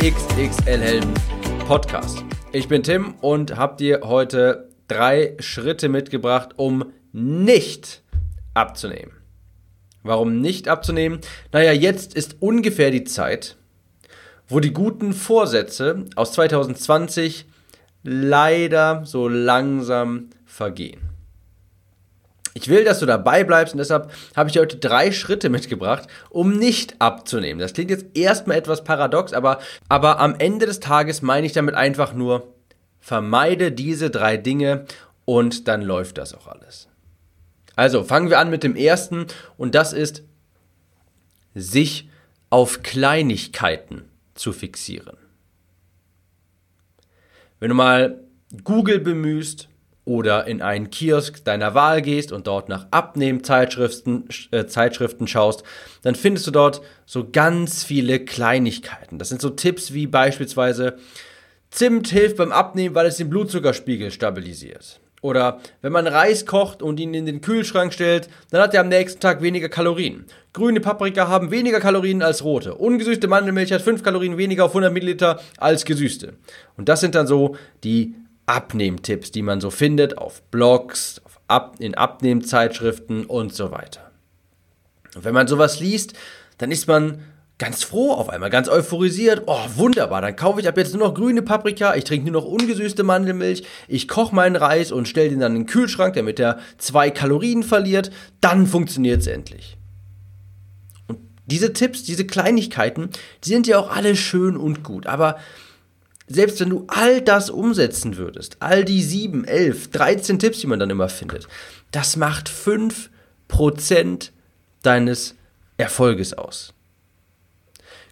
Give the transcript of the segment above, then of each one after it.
XXL Helden Podcast. Ich bin Tim und habe dir heute drei Schritte mitgebracht, um nicht abzunehmen. Warum nicht abzunehmen? Naja, jetzt ist ungefähr die Zeit, wo die guten Vorsätze aus 2020 leider so langsam vergehen. Ich will, dass du dabei bleibst und deshalb habe ich dir heute drei Schritte mitgebracht, um nicht abzunehmen. Das klingt jetzt erstmal etwas paradox, aber, aber am Ende des Tages meine ich damit einfach nur, vermeide diese drei Dinge und dann läuft das auch alles. Also fangen wir an mit dem ersten und das ist, sich auf Kleinigkeiten zu fixieren. Wenn du mal Google bemühst, oder in einen Kiosk deiner Wahl gehst und dort nach Abnehmzeitschriften äh, Zeitschriften schaust, dann findest du dort so ganz viele Kleinigkeiten. Das sind so Tipps wie beispielsweise Zimt hilft beim Abnehmen, weil es den Blutzuckerspiegel stabilisiert. Oder wenn man Reis kocht und ihn in den Kühlschrank stellt, dann hat er am nächsten Tag weniger Kalorien. Grüne Paprika haben weniger Kalorien als rote. Ungesüßte Mandelmilch hat 5 Kalorien weniger auf 100 Milliliter als gesüßte. Und das sind dann so die Abnehmtipps, die man so findet auf Blogs, auf Ab in Abnehmzeitschriften und so weiter. Und wenn man sowas liest, dann ist man ganz froh auf einmal, ganz euphorisiert. Oh, wunderbar, dann kaufe ich ab jetzt nur noch grüne Paprika, ich trinke nur noch ungesüßte Mandelmilch, ich koche meinen Reis und stelle den dann in den Kühlschrank, damit er zwei Kalorien verliert. Dann funktioniert es endlich. Und diese Tipps, diese Kleinigkeiten, die sind ja auch alle schön und gut, aber selbst wenn du all das umsetzen würdest, all die 7, 11, 13 Tipps, die man dann immer findet, das macht 5% deines Erfolges aus.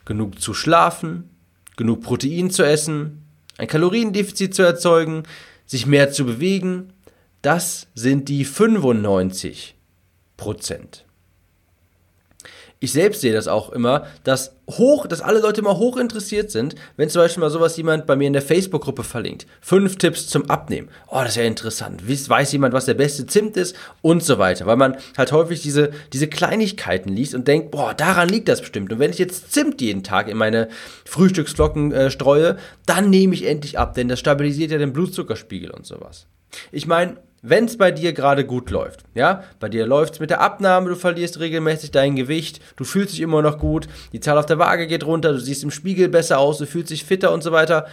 Genug zu schlafen, genug Protein zu essen, ein Kaloriendefizit zu erzeugen, sich mehr zu bewegen, das sind die 95 Prozent ich selbst sehe das auch immer, dass hoch, dass alle Leute immer hoch interessiert sind, wenn zum Beispiel mal sowas jemand bei mir in der Facebook-Gruppe verlinkt. Fünf Tipps zum Abnehmen. Oh, das ist ja interessant. Weiß jemand, was der beste Zimt ist und so weiter. Weil man halt häufig diese, diese Kleinigkeiten liest und denkt, boah, daran liegt das bestimmt. Und wenn ich jetzt Zimt jeden Tag in meine Frühstücksflocken äh, streue, dann nehme ich endlich ab, denn das stabilisiert ja den Blutzuckerspiegel und sowas. Ich meine, wenn es bei dir gerade gut läuft, ja, bei dir läuft es mit der Abnahme, du verlierst regelmäßig dein Gewicht, du fühlst dich immer noch gut, die Zahl auf der Waage geht runter, du siehst im Spiegel besser aus, du fühlst dich fitter und so weiter,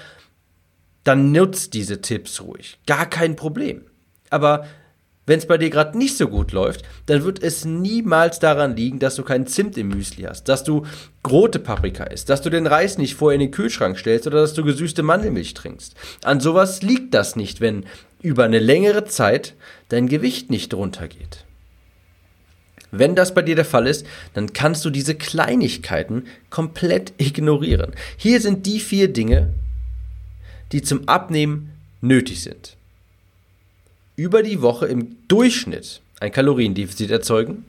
dann nutzt diese Tipps ruhig. Gar kein Problem. Aber wenn es bei dir gerade nicht so gut läuft, dann wird es niemals daran liegen, dass du keinen Zimt im Müsli hast, dass du rote Paprika isst, dass du den Reis nicht vorher in den Kühlschrank stellst oder dass du gesüßte Mandelmilch trinkst. An sowas liegt das nicht, wenn über eine längere Zeit dein Gewicht nicht runtergeht. Wenn das bei dir der Fall ist, dann kannst du diese Kleinigkeiten komplett ignorieren. Hier sind die vier Dinge, die zum Abnehmen nötig sind. Über die Woche im Durchschnitt ein Kaloriendefizit erzeugen,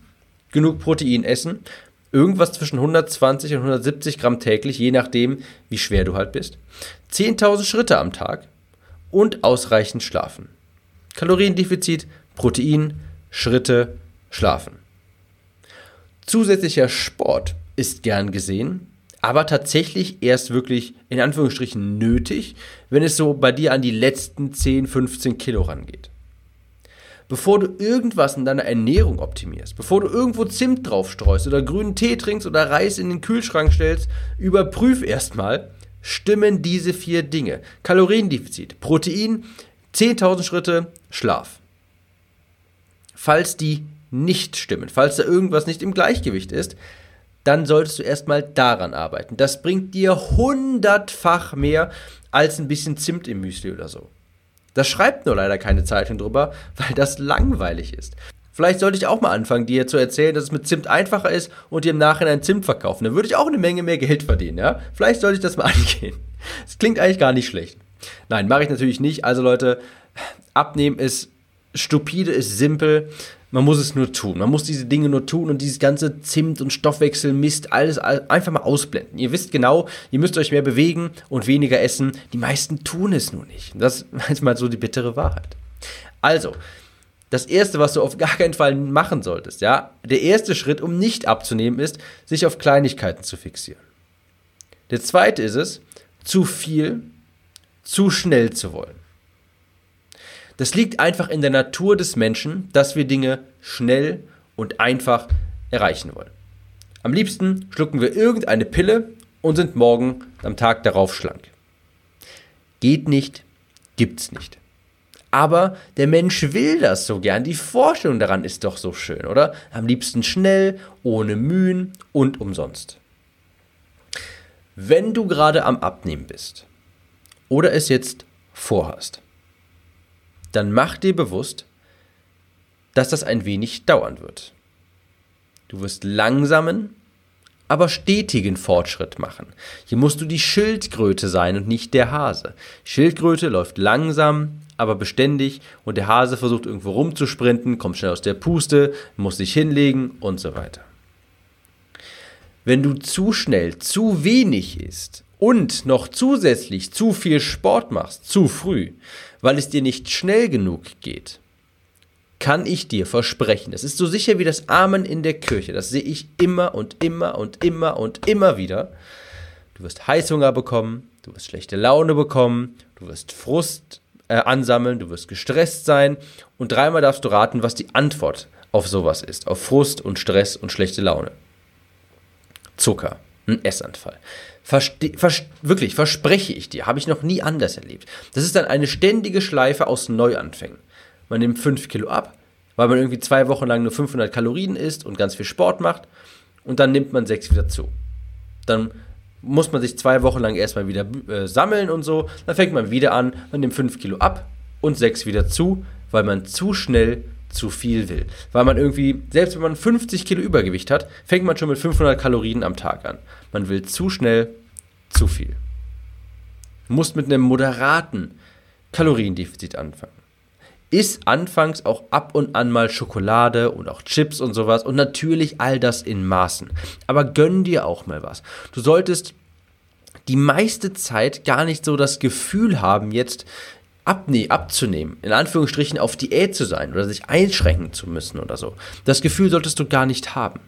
genug Protein essen, irgendwas zwischen 120 und 170 Gramm täglich, je nachdem, wie schwer du halt bist, 10.000 Schritte am Tag, und ausreichend schlafen. Kaloriendefizit, Protein, Schritte, Schlafen. Zusätzlicher Sport ist gern gesehen, aber tatsächlich erst wirklich in Anführungsstrichen nötig, wenn es so bei dir an die letzten 10, 15 Kilo rangeht. Bevor du irgendwas in deiner Ernährung optimierst, bevor du irgendwo Zimt drauf streust oder grünen Tee trinkst oder Reis in den Kühlschrank stellst, überprüf erstmal, stimmen diese vier Dinge. Kaloriendefizit, Protein, 10.000 Schritte, Schlaf. Falls die nicht stimmen, falls da irgendwas nicht im Gleichgewicht ist, dann solltest du erstmal daran arbeiten. Das bringt dir hundertfach mehr als ein bisschen Zimt im Müsli oder so. Da schreibt nur leider keine Zeitung drüber, weil das langweilig ist. Vielleicht sollte ich auch mal anfangen, dir zu erzählen, dass es mit Zimt einfacher ist und dir im Nachhinein Zimt verkaufen. Dann würde ich auch eine Menge mehr Geld verdienen, ja? Vielleicht sollte ich das mal angehen. Das klingt eigentlich gar nicht schlecht. Nein, mache ich natürlich nicht. Also Leute, abnehmen ist stupide, ist simpel. Man muss es nur tun. Man muss diese Dinge nur tun und dieses ganze Zimt und Stoffwechselmist, alles einfach mal ausblenden. Ihr wisst genau, ihr müsst euch mehr bewegen und weniger essen. Die meisten tun es nur nicht. Das ist mal so die bittere Wahrheit. Also, das erste, was du auf gar keinen Fall machen solltest, ja, der erste Schritt, um nicht abzunehmen, ist, sich auf Kleinigkeiten zu fixieren. Der zweite ist es, zu viel, zu schnell zu wollen. Das liegt einfach in der Natur des Menschen, dass wir Dinge schnell und einfach erreichen wollen. Am liebsten schlucken wir irgendeine Pille und sind morgen am Tag darauf schlank. Geht nicht, gibt's nicht. Aber der Mensch will das so gern. Die Vorstellung daran ist doch so schön, oder? Am liebsten schnell, ohne Mühen und umsonst. Wenn du gerade am Abnehmen bist oder es jetzt vorhast, dann mach dir bewusst, dass das ein wenig dauern wird. Du wirst langsamen, aber stetigen Fortschritt machen. Hier musst du die Schildkröte sein und nicht der Hase. Schildkröte läuft langsam, aber beständig und der Hase versucht irgendwo rumzusprinten, kommt schnell aus der Puste, muss sich hinlegen und so weiter. Wenn du zu schnell, zu wenig isst und noch zusätzlich zu viel Sport machst, zu früh, weil es dir nicht schnell genug geht, kann ich dir versprechen, das ist so sicher wie das Amen in der Kirche, das sehe ich immer und immer und immer und immer wieder. Du wirst Heißhunger bekommen, du wirst schlechte Laune bekommen, du wirst Frust äh, ansammeln, du wirst gestresst sein und dreimal darfst du raten, was die Antwort auf sowas ist, auf Frust und Stress und schlechte Laune. Zucker, ein Essanfall. Verste vers wirklich, verspreche ich dir, habe ich noch nie anders erlebt. Das ist dann eine ständige Schleife aus Neuanfängen. Man nimmt 5 Kilo ab, weil man irgendwie zwei Wochen lang nur 500 Kalorien isst und ganz viel Sport macht und dann nimmt man 6 wieder zu. Dann muss man sich zwei Wochen lang erstmal wieder äh, sammeln und so. Dann fängt man wieder an, man nimmt 5 Kilo ab und 6 wieder zu, weil man zu schnell zu viel will. Weil man irgendwie, selbst wenn man 50 Kilo Übergewicht hat, fängt man schon mit 500 Kalorien am Tag an. Man will zu schnell zu viel. Du musst mit einem moderaten Kaloriendefizit anfangen. Iss anfangs auch ab und an mal Schokolade und auch Chips und sowas und natürlich all das in Maßen. Aber gönn dir auch mal was. Du solltest die meiste Zeit gar nicht so das Gefühl haben, jetzt abne abzunehmen, in Anführungsstrichen auf Diät zu sein oder sich einschränken zu müssen oder so. Das Gefühl solltest du gar nicht haben.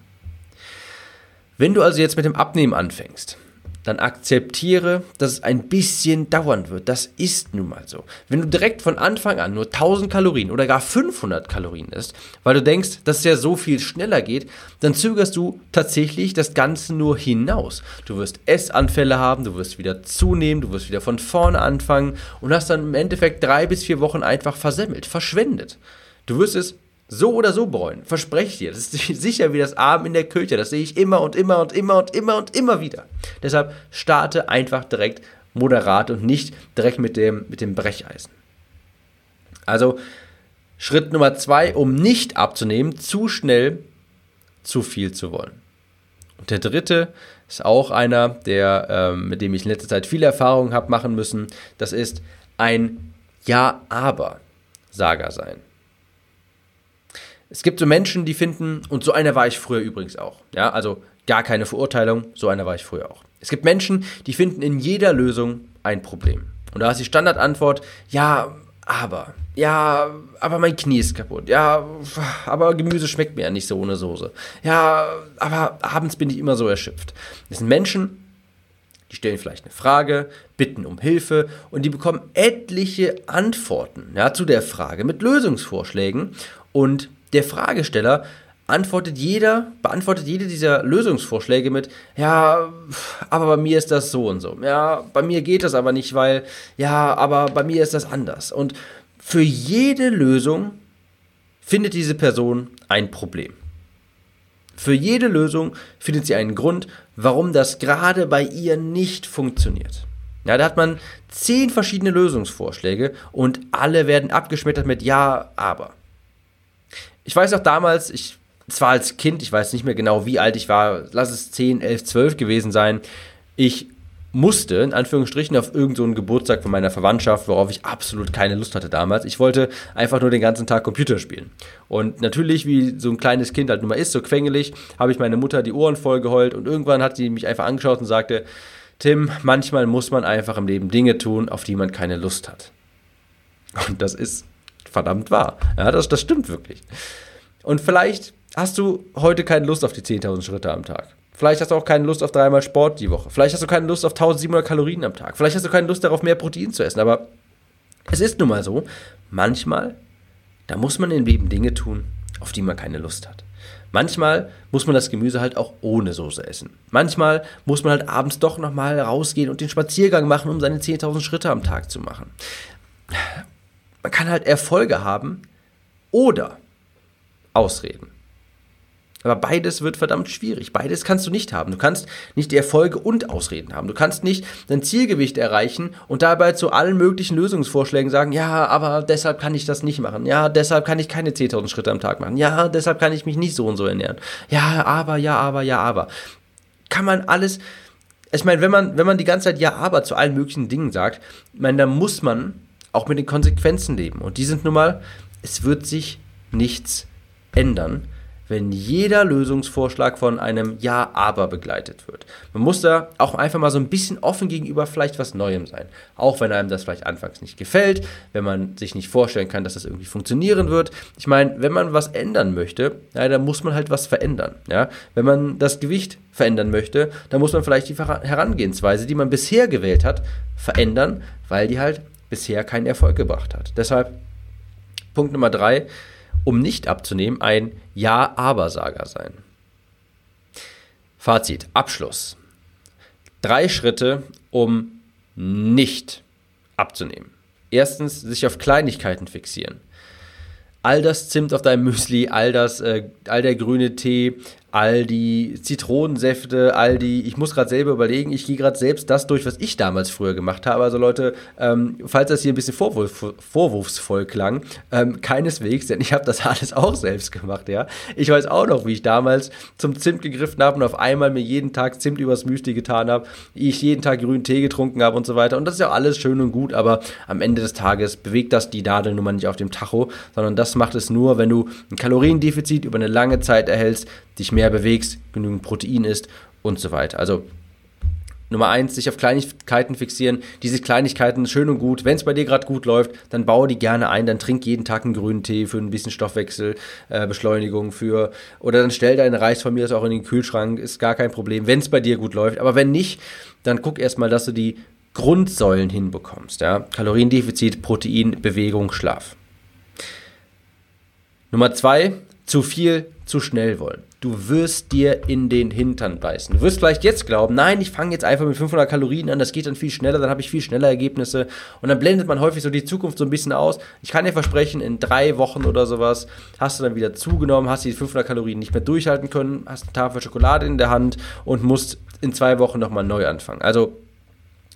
Wenn du also jetzt mit dem Abnehmen anfängst, dann akzeptiere, dass es ein bisschen dauern wird. Das ist nun mal so. Wenn du direkt von Anfang an nur 1000 Kalorien oder gar 500 Kalorien isst, weil du denkst, dass es ja so viel schneller geht, dann zögerst du tatsächlich das Ganze nur hinaus. Du wirst Essanfälle haben, du wirst wieder zunehmen, du wirst wieder von vorne anfangen und hast dann im Endeffekt drei bis vier Wochen einfach versemmelt, verschwendet. Du wirst es so oder so bereuen. Verspreche ich dir. Das ist sicher wie das Abend in der Kirche. Das sehe ich immer und immer und immer und immer und immer wieder. Deshalb starte einfach direkt moderat und nicht direkt mit dem, mit dem Brecheisen. Also Schritt Nummer zwei, um nicht abzunehmen, zu schnell zu viel zu wollen. Und der dritte ist auch einer, der, ähm, mit dem ich in letzter Zeit viele Erfahrungen habe machen müssen. Das ist ein Ja-Aber-Sager sein. Es gibt so Menschen, die finden, und so einer war ich früher übrigens auch. Ja, also gar keine Verurteilung, so einer war ich früher auch. Es gibt Menschen, die finden in jeder Lösung ein Problem. Und da ist die Standardantwort, ja, aber, ja, aber mein Knie ist kaputt. Ja, aber Gemüse schmeckt mir ja nicht so ohne Soße. Ja, aber abends bin ich immer so erschöpft. Das sind Menschen, die stellen vielleicht eine Frage, bitten um Hilfe und die bekommen etliche Antworten ja, zu der Frage mit Lösungsvorschlägen und der Fragesteller antwortet jeder, beantwortet jede dieser Lösungsvorschläge mit, ja, aber bei mir ist das so und so. Ja, bei mir geht das aber nicht, weil, ja, aber bei mir ist das anders. Und für jede Lösung findet diese Person ein Problem. Für jede Lösung findet sie einen Grund, warum das gerade bei ihr nicht funktioniert. Ja, da hat man zehn verschiedene Lösungsvorschläge und alle werden abgeschmettert mit Ja, aber. Ich weiß auch damals, ich zwar als Kind, ich weiß nicht mehr genau, wie alt ich war, lass es 10, 11, 12 gewesen sein, ich musste, in Anführungsstrichen, auf irgendeinen so Geburtstag von meiner Verwandtschaft, worauf ich absolut keine Lust hatte damals. Ich wollte einfach nur den ganzen Tag Computer spielen. Und natürlich, wie so ein kleines Kind halt nun mal ist, so quengelig, habe ich meine Mutter die Ohren voll geheult und irgendwann hat sie mich einfach angeschaut und sagte, Tim, manchmal muss man einfach im Leben Dinge tun, auf die man keine Lust hat. Und das ist verdammt wahr. Ja, das, das stimmt wirklich. Und vielleicht hast du heute keine Lust auf die 10.000 Schritte am Tag. Vielleicht hast du auch keine Lust auf dreimal Sport die Woche. Vielleicht hast du keine Lust auf 1700 Kalorien am Tag. Vielleicht hast du keine Lust darauf, mehr Protein zu essen. Aber es ist nun mal so, manchmal, da muss man im Leben Dinge tun, auf die man keine Lust hat. Manchmal muss man das Gemüse halt auch ohne Soße essen. Manchmal muss man halt abends doch nochmal rausgehen und den Spaziergang machen, um seine 10.000 Schritte am Tag zu machen. Man kann halt Erfolge haben oder Ausreden. Aber beides wird verdammt schwierig. Beides kannst du nicht haben. Du kannst nicht die Erfolge und Ausreden haben. Du kannst nicht dein Zielgewicht erreichen und dabei zu allen möglichen Lösungsvorschlägen sagen, ja, aber deshalb kann ich das nicht machen. Ja, deshalb kann ich keine 10.000 Schritte am Tag machen. Ja, deshalb kann ich mich nicht so und so ernähren. Ja, aber, ja, aber, ja, aber. Kann man alles, ich meine, wenn man, wenn man die ganze Zeit ja, aber zu allen möglichen Dingen sagt, ich meine, dann muss man auch mit den Konsequenzen leben. Und die sind nun mal, es wird sich nichts ändern wenn jeder Lösungsvorschlag von einem Ja, aber begleitet wird. Man muss da auch einfach mal so ein bisschen offen gegenüber vielleicht was Neuem sein. Auch wenn einem das vielleicht anfangs nicht gefällt, wenn man sich nicht vorstellen kann, dass das irgendwie funktionieren wird. Ich meine, wenn man was ändern möchte, ja, dann muss man halt was verändern. Ja? Wenn man das Gewicht verändern möchte, dann muss man vielleicht die Herangehensweise, die man bisher gewählt hat, verändern, weil die halt bisher keinen Erfolg gebracht hat. Deshalb Punkt Nummer drei, um nicht abzunehmen, ein Ja-Aber-Sager sein. Fazit, Abschluss. Drei Schritte, um nicht abzunehmen. Erstens, sich auf Kleinigkeiten fixieren. All das Zimt auf deinem Müsli, all, das, äh, all der grüne Tee, all die Zitronensäfte, all die, ich muss gerade selber überlegen, ich gehe gerade selbst das durch, was ich damals früher gemacht habe. Also Leute, ähm, falls das hier ein bisschen vorwurf, vorwurfsvoll klang, ähm, keineswegs, denn ich habe das alles auch selbst gemacht, ja. Ich weiß auch noch, wie ich damals zum Zimt gegriffen habe und auf einmal mir jeden Tag Zimt übers Müsli getan habe, ich jeden Tag grünen Tee getrunken habe und so weiter. Und das ist ja alles schön und gut, aber am Ende des Tages bewegt das die Nadelnummer nicht auf dem Tacho, sondern das macht es nur, wenn du ein Kaloriendefizit über eine lange Zeit erhältst, dich mehr bewegst, genügend Protein isst und so weiter. Also Nummer eins, sich auf Kleinigkeiten fixieren. Diese Kleinigkeiten schön und gut. Wenn es bei dir gerade gut läuft, dann baue die gerne ein. Dann trink jeden Tag einen grünen Tee für ein bisschen Stoffwechselbeschleunigung äh, für. Oder dann stell deinen Reis von mir aus auch in den Kühlschrank. Ist gar kein Problem, wenn es bei dir gut läuft. Aber wenn nicht, dann guck erstmal, dass du die Grundsäulen hinbekommst. Ja? Kaloriendefizit, Protein, Bewegung, Schlaf. Nummer zwei, zu viel, zu schnell wollen. Du wirst dir in den Hintern beißen. Du wirst vielleicht jetzt glauben, nein, ich fange jetzt einfach mit 500 Kalorien an, das geht dann viel schneller, dann habe ich viel schneller Ergebnisse. Und dann blendet man häufig so die Zukunft so ein bisschen aus. Ich kann dir versprechen, in drei Wochen oder sowas hast du dann wieder zugenommen, hast die 500 Kalorien nicht mehr durchhalten können, hast eine Tafel Schokolade in der Hand und musst in zwei Wochen nochmal neu anfangen. Also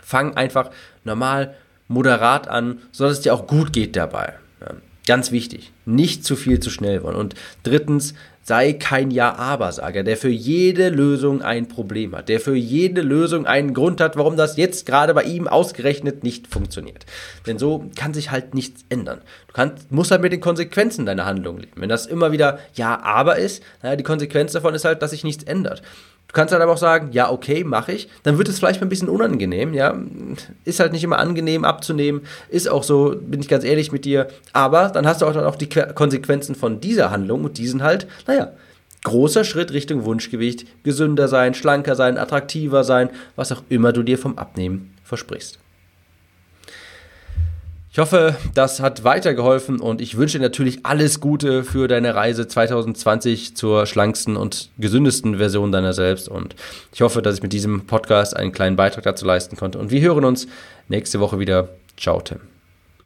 fang einfach normal, moderat an, sodass es dir auch gut geht dabei. Ganz wichtig, nicht zu viel zu schnell wollen. Und drittens, sei kein Ja-Aber-Sager, der für jede Lösung ein Problem hat, der für jede Lösung einen Grund hat, warum das jetzt gerade bei ihm ausgerechnet nicht funktioniert. Denn so kann sich halt nichts ändern. Du kannst, musst halt mit den Konsequenzen deiner Handlung leben. Wenn das immer wieder Ja-Aber ist, naja, die Konsequenz davon ist halt, dass sich nichts ändert. Du kannst halt aber auch sagen, ja, okay, mache ich. Dann wird es vielleicht mal ein bisschen unangenehm, ja. Ist halt nicht immer angenehm abzunehmen. Ist auch so, bin ich ganz ehrlich mit dir. Aber dann hast du auch dann auch die Konsequenzen von dieser Handlung und die sind halt, naja, großer Schritt Richtung Wunschgewicht, gesünder sein, schlanker sein, attraktiver sein, was auch immer du dir vom Abnehmen versprichst. Ich hoffe, das hat weitergeholfen und ich wünsche dir natürlich alles Gute für deine Reise 2020 zur schlanksten und gesündesten Version deiner selbst. Und ich hoffe, dass ich mit diesem Podcast einen kleinen Beitrag dazu leisten konnte. Und wir hören uns nächste Woche wieder. Ciao, Tim.